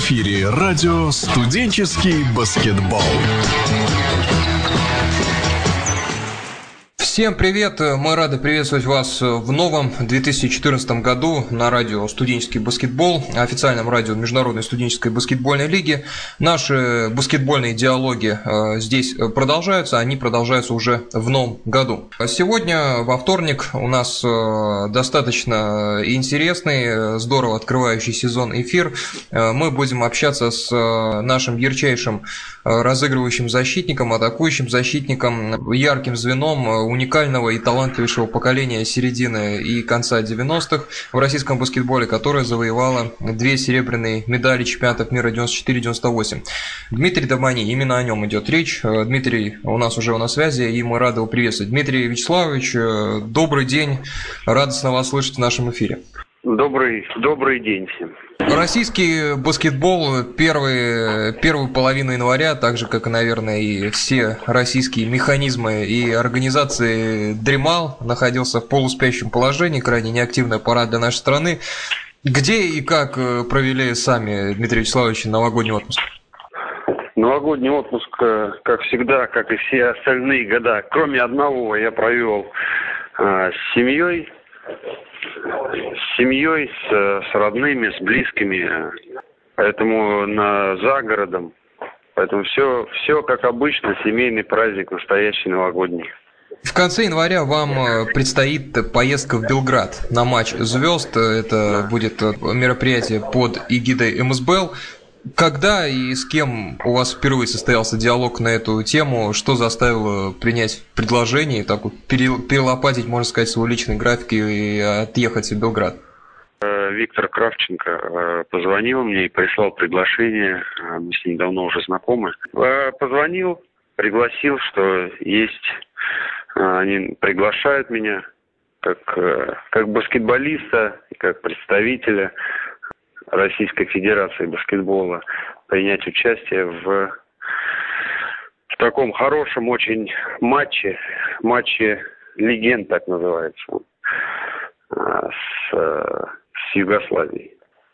эфире радио «Студенческий баскетбол». Всем привет! Мы рады приветствовать вас в новом 2014 году на радио «Студенческий баскетбол», официальном радио Международной студенческой баскетбольной лиги. Наши баскетбольные диалоги э, здесь продолжаются, они продолжаются уже в новом году. Сегодня, во вторник, у нас э, достаточно интересный, здорово открывающий сезон эфир. Э, мы будем общаться с нашим ярчайшим разыгрывающим защитником, атакующим защитником, ярким звеном, уникального и талантливейшего поколения середины и конца 90-х в российском баскетболе, которое завоевало две серебряные медали чемпионатов мира 94-98. Дмитрий Домани, именно о нем идет речь. Э, Дмитрий у нас уже на связи, и мы рады его приветствовать. Дмитрий Вячеславович, э, добрый день, радостно вас слышать в нашем эфире. Добрый, добрый день всем. Российский баскетбол первый, первую половину января, так же, как, наверное, и все российские механизмы и организации дремал, находился в полуспящем положении, крайне неактивная пора для нашей страны. Где и как э, провели сами, Дмитрий Вячеславович, новогодний отпуск? Новогодний отпуск, э, как всегда, как и все остальные года, кроме одного, я провел э, с семьей, с семьей, с, с родными, с близкими. Поэтому на, за городом. Поэтому все, все как обычно, семейный праздник, настоящий новогодний. В конце января вам э, предстоит поездка в Белград на матч звезд. Это будет э, мероприятие под эгидой МСБЛ. Когда и с кем у вас впервые состоялся диалог на эту тему? Что заставило принять предложение, так вот перелопатить, можно сказать, свой личный график и отъехать в Белград? Э, Виктор Кравченко э, позвонил мне и прислал приглашение. Э, мы с ним давно уже знакомы. Позвонил, пригласил, что есть, они приглашают меня как, как баскетболиста, как представителя Российской Федерации баскетбола принять участие в, в таком хорошем очень матче, матче легенд так называется, а, с, с Югославией.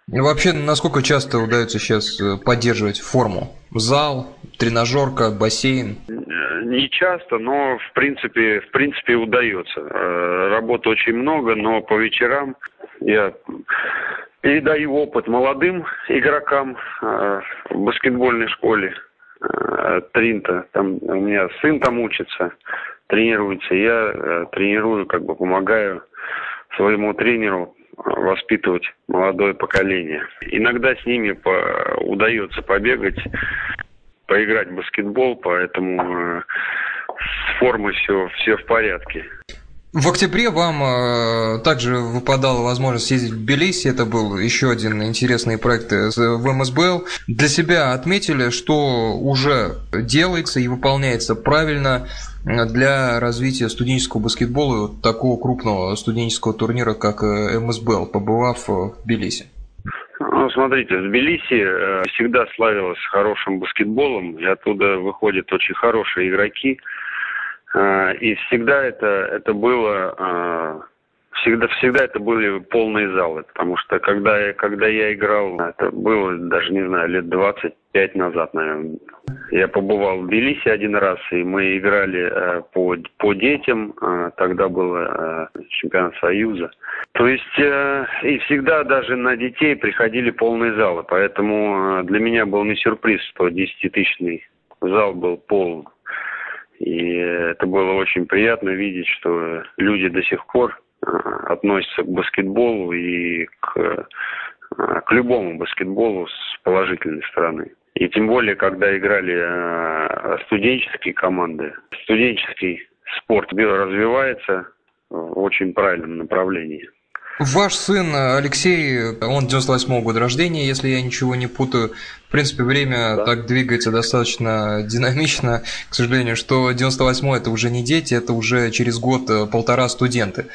Ну, вообще, насколько часто удается сейчас э, поддерживать форму? Зал, тренажерка, бассейн? Не часто, но в принципе, в принципе удается. Э, работы очень много, но по вечерам я передаю опыт молодым игрокам э, в баскетбольной школе э, Тринта. Там у меня сын там учится, тренируется. Я э, тренирую, как бы помогаю своему тренеру воспитывать молодое поколение. Иногда с ними по, удается побегать, поиграть в баскетбол, поэтому с формой все, все в порядке. В октябре вам э, также выпадала возможность съездить в Тбилиси. Это был еще один интересный проект в МСБЛ. Для себя отметили, что уже делается и выполняется правильно для развития студенческого баскетбола такого крупного студенческого турнира, как э, МСБЛ, побывав в Тбилиси. Ну, смотрите, Тбилиси э, всегда славилась хорошим баскетболом, и оттуда выходят очень хорошие игроки. А, и всегда это, это было, а, всегда, всегда это были полные залы, потому что когда я, когда я играл, это было даже, не знаю, лет 25 назад, наверное. Я побывал в Тбилиси один раз, и мы играли э, по, по детям, э, тогда был э, чемпионат Союза. То есть э, и всегда даже на детей приходили полные залы, поэтому для меня был не сюрприз, что 10-тысячный зал был полон. И это было очень приятно видеть, что люди до сих пор э, относятся к баскетболу и к, э, к любому баскетболу с положительной стороны. И тем более, когда играли э, студенческие команды, студенческий спорт развивается в очень правильном направлении. Ваш сын Алексей, он 98-го года рождения, если я ничего не путаю. В принципе, время да. так двигается достаточно динамично, к сожалению, что 98-й это уже не дети, это уже через год-полтора э, студенты.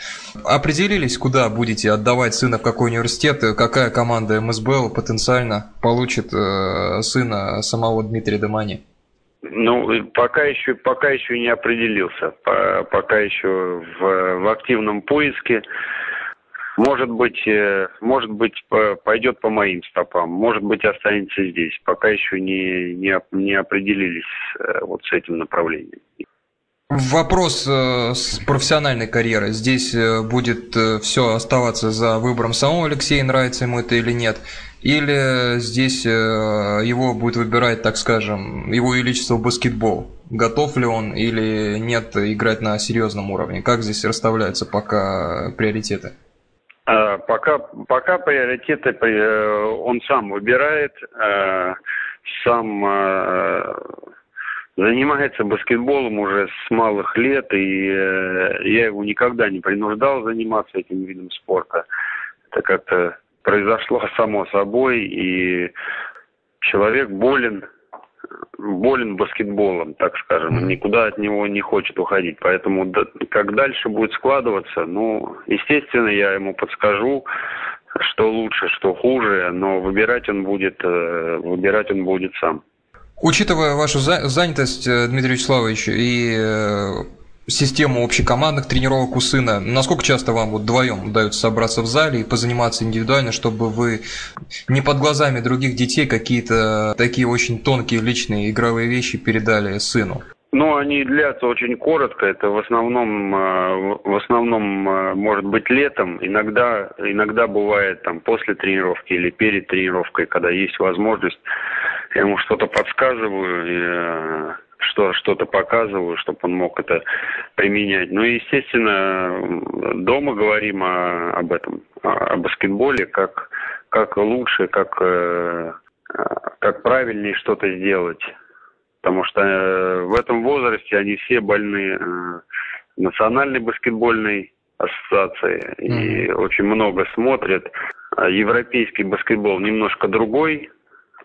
Определились, куда будете отдавать сына, в какой университет, какая команда МСБЛ потенциально получит э, сына самого Дмитрия Домани? Ну, пока еще, пока еще не определился, пока еще в, в активном поиске. Может быть, э, может быть, пойдет по моим стопам, может быть, останется здесь. Пока еще не, не, не определились э, вот с этим направлением. Вопрос э, с профессиональной карьерой. Здесь будет все оставаться за выбором самого Алексея, нравится ему это или нет. Или здесь его будет выбирать, так скажем, его величество баскетбол. Готов ли он или нет играть на серьезном уровне? Как здесь расставляются пока приоритеты? А, пока, пока приоритеты э, он сам выбирает, э, сам э, занимается баскетболом уже с малых лет, и я его никогда не принуждал заниматься этим видом спорта. Это как-то произошло само собой, и человек болен болен баскетболом, так скажем, никуда от него не хочет уходить. Поэтому как дальше будет складываться, ну, естественно, я ему подскажу, что лучше, что хуже, но выбирать он будет, э, выбирать он будет сам. Учитывая вашу занятость, э, Дмитрий Вячеславович, и э, систему общекомандных тренировок у сына. Насколько часто вам вот вдвоем удается собраться в зале и позаниматься индивидуально, чтобы вы не под глазами других детей какие-то такие очень тонкие личные игровые вещи передали сыну? Ну, они длятся очень коротко. Это в основном, э, в основном, э, может быть, летом. Иногда, иногда бывает там после тренировки или перед тренировкой, когда есть возможность. Я ему что-то подсказываю, э, что что-то показываю, чтобы он мог это применять. Ну и, естественно, дома говорим о, об этом, о, о баскетболе, как, как лучше, как, э, как правильнее что-то сделать. Потому что э, в этом возрасте они все больны э, национальной баскетбольной ассоциации и mm-hmm. очень много смотрят. Европейский баскетбол немножко другой,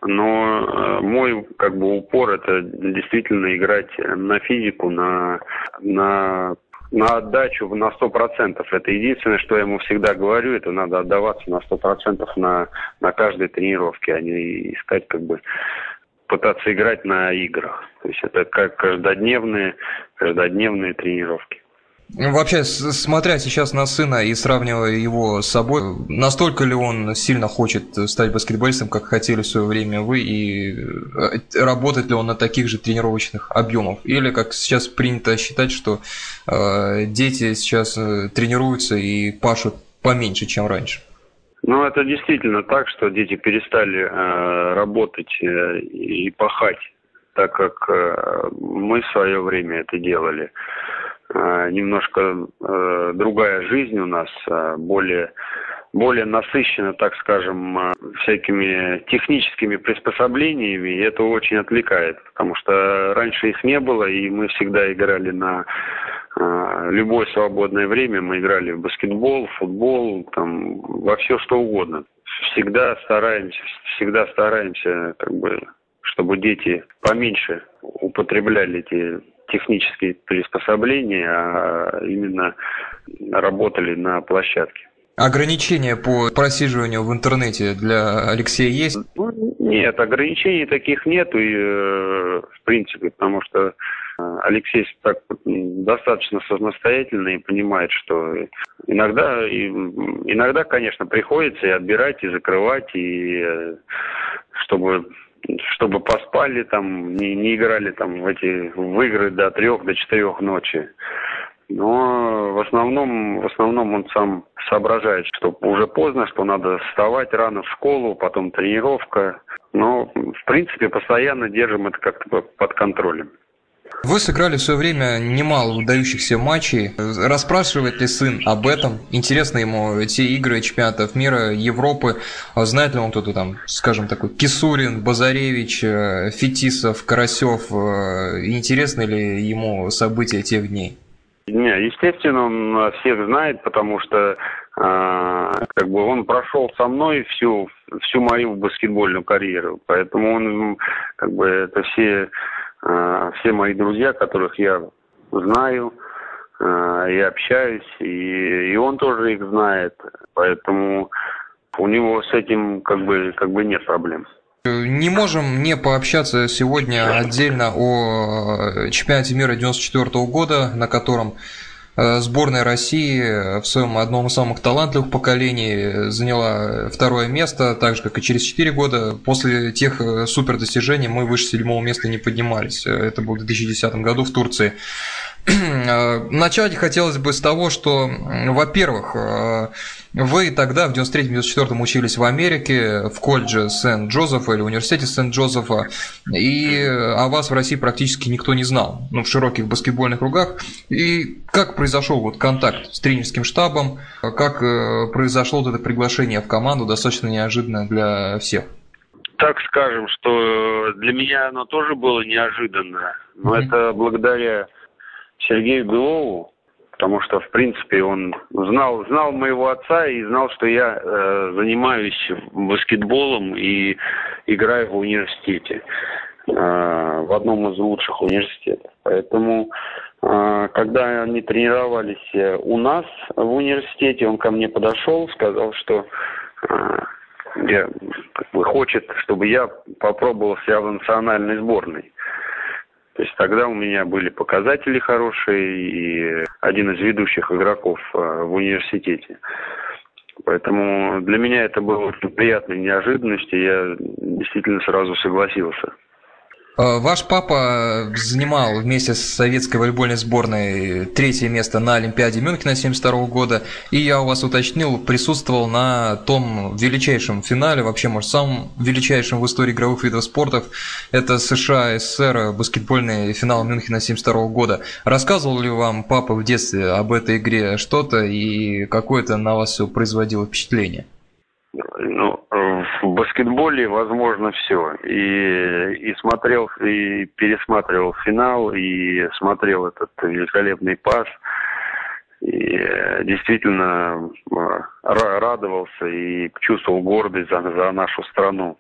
но э, мой как бы упор это действительно играть на физику, на, на, на отдачу на сто процентов. Это единственное, что я ему всегда говорю, это надо отдаваться на сто процентов на, на каждой тренировке, а не искать как бы пытаться играть на играх. То есть это как каждодневные, каждодневные тренировки. Вообще, смотря сейчас на сына и сравнивая его с собой, настолько ли он сильно хочет стать баскетболистом, как хотели в свое время вы, и э, работает ли он на таких же тренировочных объемах? Или, как сейчас принято считать, что э, дети сейчас э, тренируются и пашут поменьше, чем раньше? Ну, это действительно так, что дети перестали э, работать э, и пахать, так как э, мы в свое время это делали. Немножко э, другая жизнь у нас, э, более более насыщена, так скажем, всякими техническими приспособлениями, и это очень отвлекает, потому что раньше их не было, и мы всегда играли на любое свободное время, мы играли в баскетбол, футбол, там, во все что угодно. Всегда стараемся, всегда стараемся, как бы, чтобы дети поменьше употребляли эти технические приспособления, а именно работали на площадке. Ограничения по просиживанию в интернете для Алексея есть? Ну, нет, ограничений таких нет, и, э, в принципе, потому что э, Алексей так достаточно самостоятельный и понимает, что иногда, иногда, конечно, приходится и отбирать, и закрывать, и э, чтобы чтобы поспали там, не, не играли там в эти в игры до трех, до четырех ночи. Но в основном, в основном он сам соображает, что уже поздно, что надо вставать рано в школу, потом тренировка. Но, в принципе, постоянно держим это как-то под контролем. Вы сыграли в свое время немало выдающихся матчей. Расспрашивает ли сын об этом? Интересно ему те игры чемпионатов мира, Европы. Знает ли он кто-то там, скажем, такой Кисурин, Базаревич, э, Фетисов, Карасев? Э, интересны ли ему события тех дней? Не, естественно, он всех знает, потому что э, как бы он прошел со мной всю всю мою баскетбольную карьеру, поэтому он как бы это все все мои друзья, которых я знаю э, и общаюсь, и, и он тоже их знает, поэтому у него с этим как бы, как бы нет проблем. Не можем не пообщаться сегодня отдельно о чемпионате мира 94 года, на котором сборная России в своем одном из самых талантливых поколений заняла второе место, так же, как и через 4 года. После тех супер достижений мы выше седьмого места не поднимались. Это было в 2010 году в Турции. Начать хотелось бы с того, что, во-первых, э, вы тогда, в 93-94 учились в Америке, в колледже Сент-Джозефа или университете Сент-Джозефа, и о вас в России практически никто не знал, ну, в широких баскетбольных кругах. И как произошел вот контакт с тренерским штабом, как э, произошло вот это приглашение в команду, достаточно неожиданно для всех? Так скажем, что для меня оно тоже было неожиданно, но mm-hmm. это благодаря Сергею Белову, потому что, в принципе, он знал, знал моего отца и знал, что я э, занимаюсь баскетболом и играю в университете, э, в одном из лучших университетов. Поэтому, э, когда они тренировались э, у нас в университете, он ко мне подошел, сказал, что э, я, как бы, хочет, чтобы я попробовал себя в национальной сборной. То есть тогда у меня были показатели хорошие и один из ведущих игроков э, в университете. Поэтому для меня это было очень приятной неожиданностью, я действительно сразу согласился. Э, ваш папа занимал вместе с советской волейбольной сборной третье место на Олимпиаде Мюнхена 1972 года, и я у вас уточнил, присутствовал на том величайшем финале, вообще, может, самом величайшем в истории игровых видов спортов, это США СССР баскетбольный финал Мюнхена 1972 года. Рассказывал ли вам папа в детстве об этой игре что-то, и какое это на вас все производило впечатление? Ну, в баскетболе возможно все. И, и смотрел, и пересматривал финал, и смотрел этот великолепный пас. И действительно радовался и чувствовал гордость за, за нашу страну.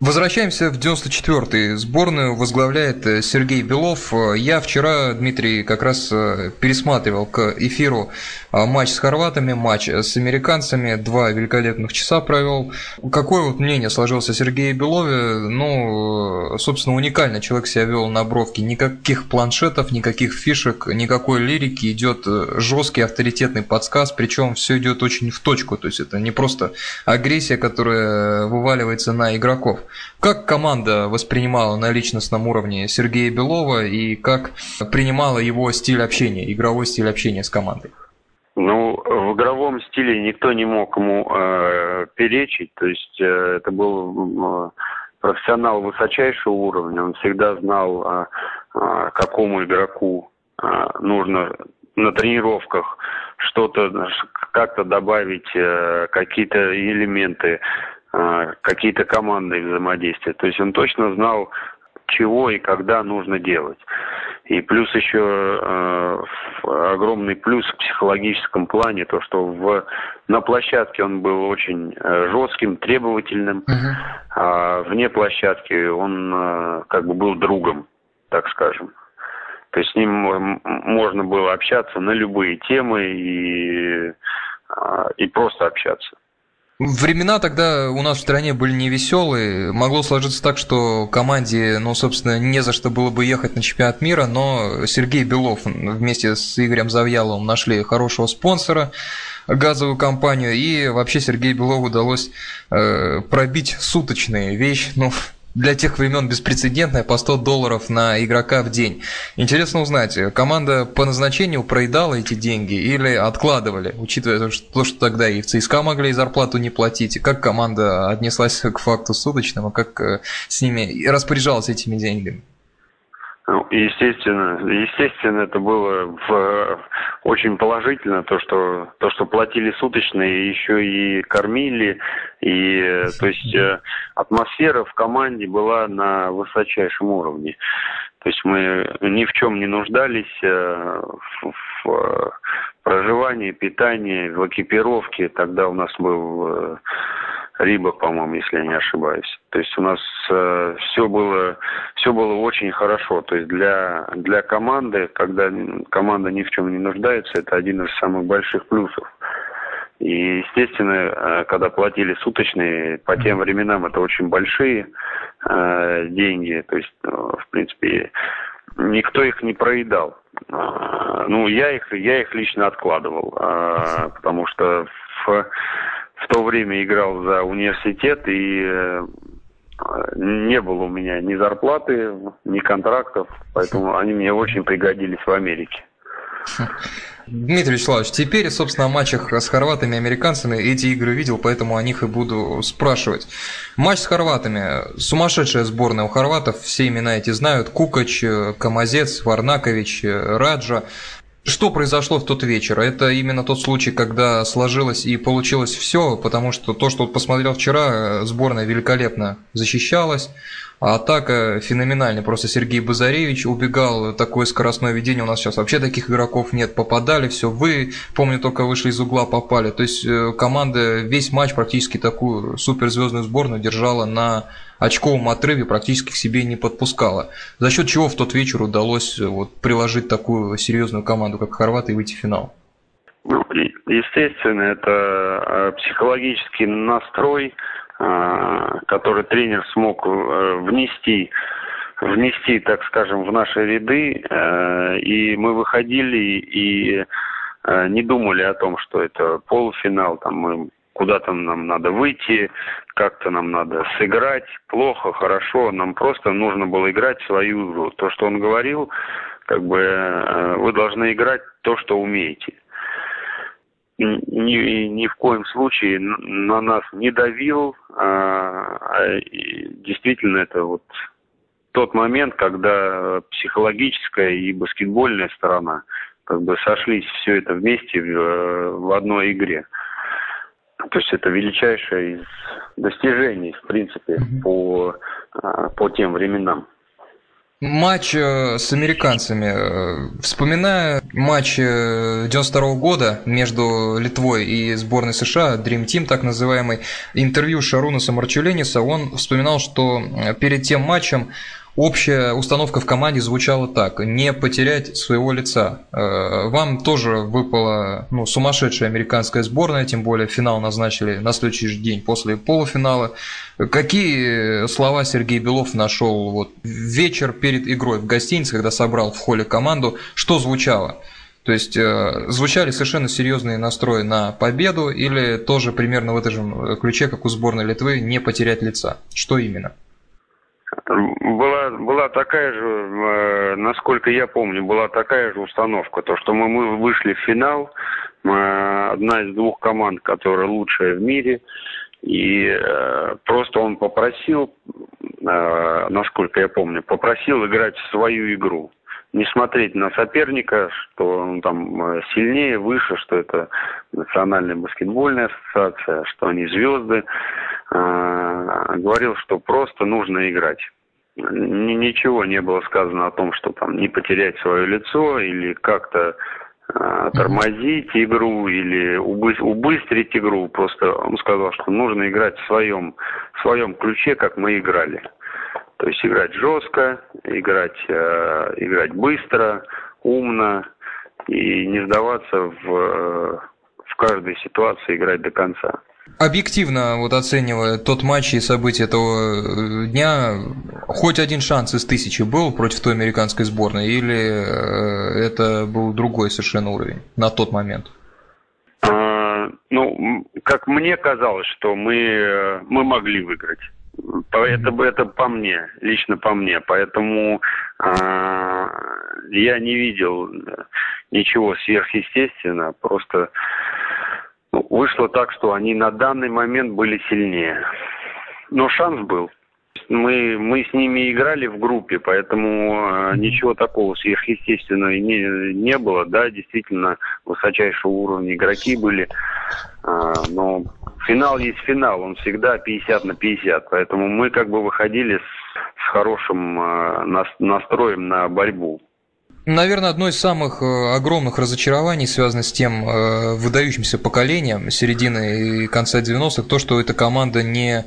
Возвращаемся в 94-й. Сборную возглавляет э, Сергей Белов. Я вчера, Дмитрий, как раз э, пересматривал к эфиру матч с хорватами, матч с американцами. Два великолепных часа провел. Какое вот мнение сложилось о Сергее Белове? Ну, э, собственно, уникально человек себя вел на бровке. Никаких планшетов, никаких фишек, никакой лирики. Идет жесткий авторитетный подсказ, причем все идет очень в точку. То есть это не просто агрессия, которая вываливается на игроков. Как команда воспринимала на личностном уровне Сергея Белова и как принимала его стиль общения, игровой стиль общения с командой? Ну, в игровом стиле никто не мог ему э, перечить, то есть э, это был э, профессионал высочайшего уровня, он всегда знал, э, э, какому игроку э, нужно на тренировках что-то как-то добавить, э, какие-то элементы какие-то командные взаимодействия. То есть он точно знал, чего и когда нужно делать. И плюс еще э, огромный плюс в психологическом плане, то, что в, на площадке он был очень э, жестким, требовательным, uh-huh. а вне площадки он э, как бы был другом, так скажем. То есть с ним можно было общаться на любые темы и, э, и просто общаться. Времена тогда у нас в стране были невеселые. Могло сложиться так, что команде, ну, собственно, не за что было бы ехать на чемпионат мира, но Сергей Белов вместе с Игорем Завьяловым нашли хорошего спонсора, газовую компанию, и вообще Сергею Белову удалось э, пробить суточные вещь, ну, для тех времен беспрецедентная, по 100 долларов на игрока в день. Интересно узнать, команда по назначению проедала эти деньги или откладывали, учитывая то, что тогда и в ЦСКА могли зарплату не платить, как команда отнеслась к факту суточным, а как э, с ними распоряжалась этими деньгами? Естественно, естественно, это было в, очень положительно, то что, то, что платили суточные, еще и кормили, и, то есть, э, атмосфера в команде была на высочайшем уровне. То есть мы ни в чем не нуждались э, в, в проживании, питании, в экипировке. Тогда у нас был э, Риба, по-моему, если я не ошибаюсь. То есть у нас э, все было все было очень хорошо. То есть для для команды, когда команда ни в чем не нуждается, это один из самых больших плюсов. И, естественно, э, когда платили суточные, по тем временам это очень большие э, деньги. То есть, э, в принципе, никто их не проедал. ну, я их, я их лично откладывал, потому что в, в то время играл за университет и э, не было у меня ни зарплаты, ни контрактов, поэтому они мне очень пригодились в Америке. Дмитрий Вячеславович, теперь, собственно, о матчах с хорватами и американцами эти игры видел, поэтому о них и буду спрашивать. Матч с хорватами. Сумасшедшая сборная у хорватов, все имена эти знают. Кукач, Камазец, Варнакович, Раджа. Что произошло в тот вечер? Это именно тот случай, когда сложилось и получилось все, потому что то, что посмотрел вчера, сборная великолепно защищалась, а атака феноменальная. Просто Сергей Базаревич убегал, такое скоростное ведение. У нас сейчас вообще таких игроков нет. Попадали, все. Вы, помню, только вышли из угла, попали. То есть э, команда весь матч практически такую суперзвездную сборную держала на очковом отрыве практически к себе не подпускала. За счет чего в тот вечер удалось э, вот, приложить такую серьезную команду, как Хорваты, и выйти в финал? Ну, естественно, это э, психологический настрой, который тренер смог внести внести, так скажем, в наши ряды, и мы выходили и не думали о том, что это полуфинал, там мы куда-то нам надо выйти, как-то нам надо сыграть, плохо, хорошо, нам просто нужно было играть свою игру. То, что он говорил, как бы э, вы должны играть то, что умеете. Ни, ни в коем случае на нас не давил, а, а действительно это вот тот момент, когда психологическая и баскетбольная сторона как бы сошлись все это вместе в, в одной игре. То есть это величайшее из достижений, в принципе, mm-hmm. по, а, по тем временам. Матч э, с американцами. Э, вспоминая матч 92 э, года между Литвой и сборной США, Dream Team так называемый, интервью Шарунаса Марчулениса, он вспоминал, что перед тем матчем Общая установка в команде звучала так: не потерять своего лица. Э, вам тоже выпала ну, сумасшедшая американская сборная, тем более финал назначили на следующий день после полуфинала. Какие слова Сергей Белов нашел вот вечер перед игрой в гостинице, когда собрал в холле команду, что звучало? То есть э, звучали совершенно серьезные настрои на победу или тоже примерно в этом же ключе, как у сборной Литвы, не потерять лица? Что именно? Была, была такая же, э, насколько я помню, была такая же установка, то, что мы, мы вышли в финал, мы одна из двух команд, которая лучшая в мире, и э, просто он попросил, э, насколько я помню, попросил играть в свою игру не смотреть на соперника, что он там э, сильнее, выше, что это национальная баскетбольная ассоциация, что они звезды. А, говорил, что просто нужно играть. Ничего не было сказано о том, что там не потерять свое лицо или как-то а, тормозить игру или убыстрить игру. Просто он сказал, что нужно играть в своем, в своем ключе, как мы играли. То есть играть жестко, играть, э, играть быстро, умно и не сдаваться в, э, в каждой ситуации играть до конца. Объективно, вот оценивая тот матч и события этого э, дня, хоть один шанс из тысячи был против той американской сборной, или э, это был другой совершенно уровень на тот момент? А, ну, как мне казалось, что мы, мы могли выиграть. Это, это по мне, лично по мне. Поэтому э, я не видел ничего сверхъестественного. Просто ну, вышло так, что они на данный момент были сильнее. Но шанс был. Мы, мы с ними играли в группе, поэтому э, ничего такого сверхъестественного не, не было. Да, действительно, высочайшего уровня игроки были. Э, но финал есть финал, он всегда 50 на 50. Поэтому мы как бы выходили с, с хорошим э, настроем на борьбу. Наверное, одно из самых э, огромных разочарований связано с тем э, выдающимся поколением середины и конца 90-х, то, что эта команда не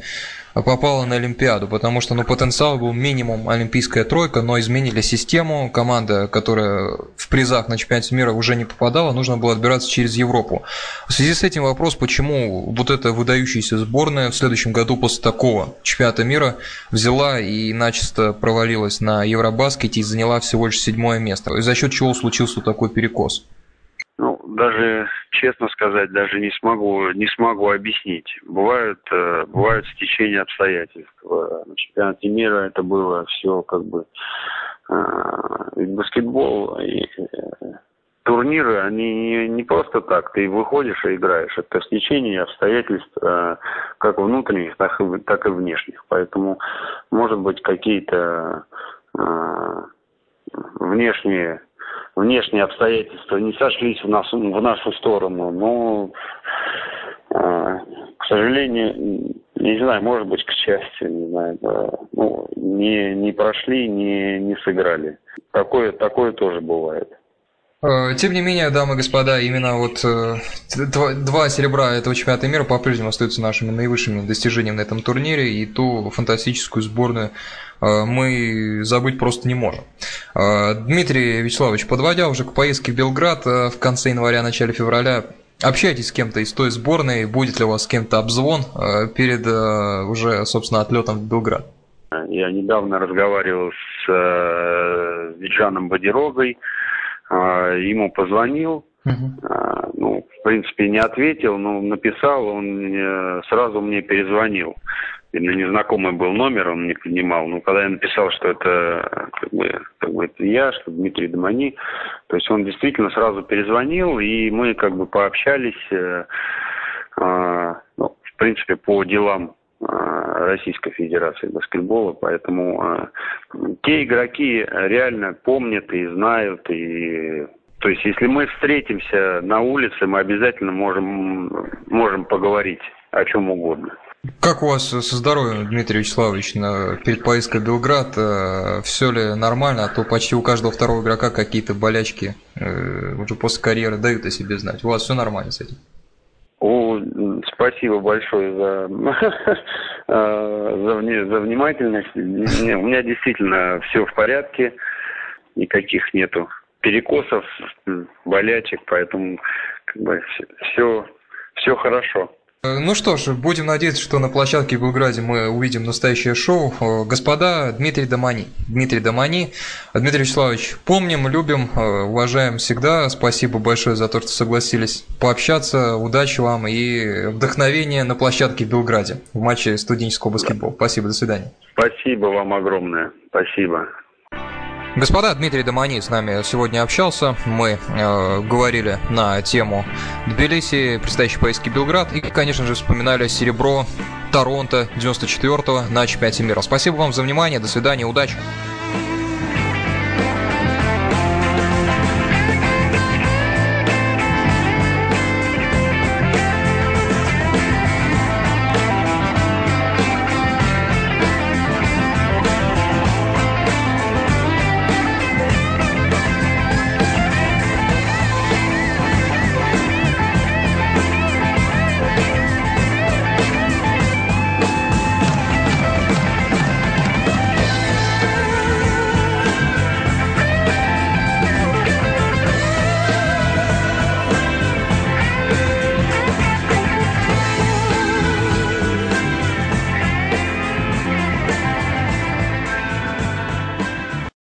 попала на Олимпиаду, потому что ну, потенциал был минимум олимпийская тройка, но изменили систему. Команда, которая в призах на чемпионате мира уже не попадала, нужно было отбираться через Европу. В связи с этим вопрос, почему вот эта выдающаяся сборная в следующем году после такого чемпионата мира взяла и начисто провалилась на Евробаскете и заняла всего лишь седьмое место. И за счет чего случился такой перекос? Даже честно сказать, даже не смогу, не смогу объяснить. Бывают, э, бывают стечения обстоятельств. На чемпионате мира это было все как бы э, баскетбол и э, турниры, они не, не просто так, ты выходишь и играешь. Это стечение обстоятельств э, как внутренних, так и, так и внешних. Поэтому, может быть, какие-то э, внешние внешние обстоятельства не сошлись в, нас, в нашу сторону, но, э, к сожалению, не знаю, может быть, к счастью, не знаю, да, ну, не, не прошли, не, не сыграли. Такое, такое тоже бывает. Э, тем не менее, дамы и господа, именно вот э, два серебра этого чемпионата мира по-прежнему остаются нашими наивысшими достижениями на этом турнире, и ту фантастическую сборную э, мы забыть просто не можем. Дмитрий Вячеславович, подводя уже к поездке в Белград в конце января, начале февраля, общайтесь с кем-то из той сборной, будет ли у вас с кем-то обзвон перед уже, собственно, отлетом в Белград? Я недавно разговаривал с Виджаном Бодирогой, ему позвонил, uh-huh. ну, в принципе, не ответил, но написал, он сразу мне перезвонил. Видно, незнакомый был номер, он не принимал. Но когда я написал, что это как бы, как бы это я, что Дмитрий Домани, то есть он действительно сразу перезвонил, и мы как бы пообщались, э, э, ну, в принципе, по делам Э, Российской Федерации баскетбола, поэтому э, те игроки реально помнят и знают, и то есть если мы встретимся на улице, мы обязательно можем, можем поговорить о чем угодно. Как у вас со здоровьем, Дмитрий Вячеславович, перед поездкой в Белград? Э, Все ли нормально? А то почти у каждого второго игрока какие-то болячки уже после карьеры дают о себе знать. У вас все нормально с этим? Спасибо большое за, за, за внимательность. Не, у меня действительно все в порядке, никаких нету перекосов, болячек, поэтому как бы все, все хорошо. Э, ну что ж, будем надеяться, что на площадке в Белграде мы увидим настоящее шоу. Э, господа, Дмитрий Домани. Дмитрий Домани. Дмитрий Вячеславович, помним, любим, э, уважаем всегда. Спасибо большое за то, что согласились пообщаться. Удачи вам и вдохновения на площадке в Белграде в матче студенческого баскетбола. Спасибо, до свидания. Спасибо вам огромное. Спасибо. Господа, Дмитрий Домани с нами сегодня общался. Мы э, говорили на тему Тбилиси, предстоящей поездки Белград и, конечно же, вспоминали серебро Торонто 94-го на чемпионате мира. Спасибо вам за внимание, до свидания, удачи!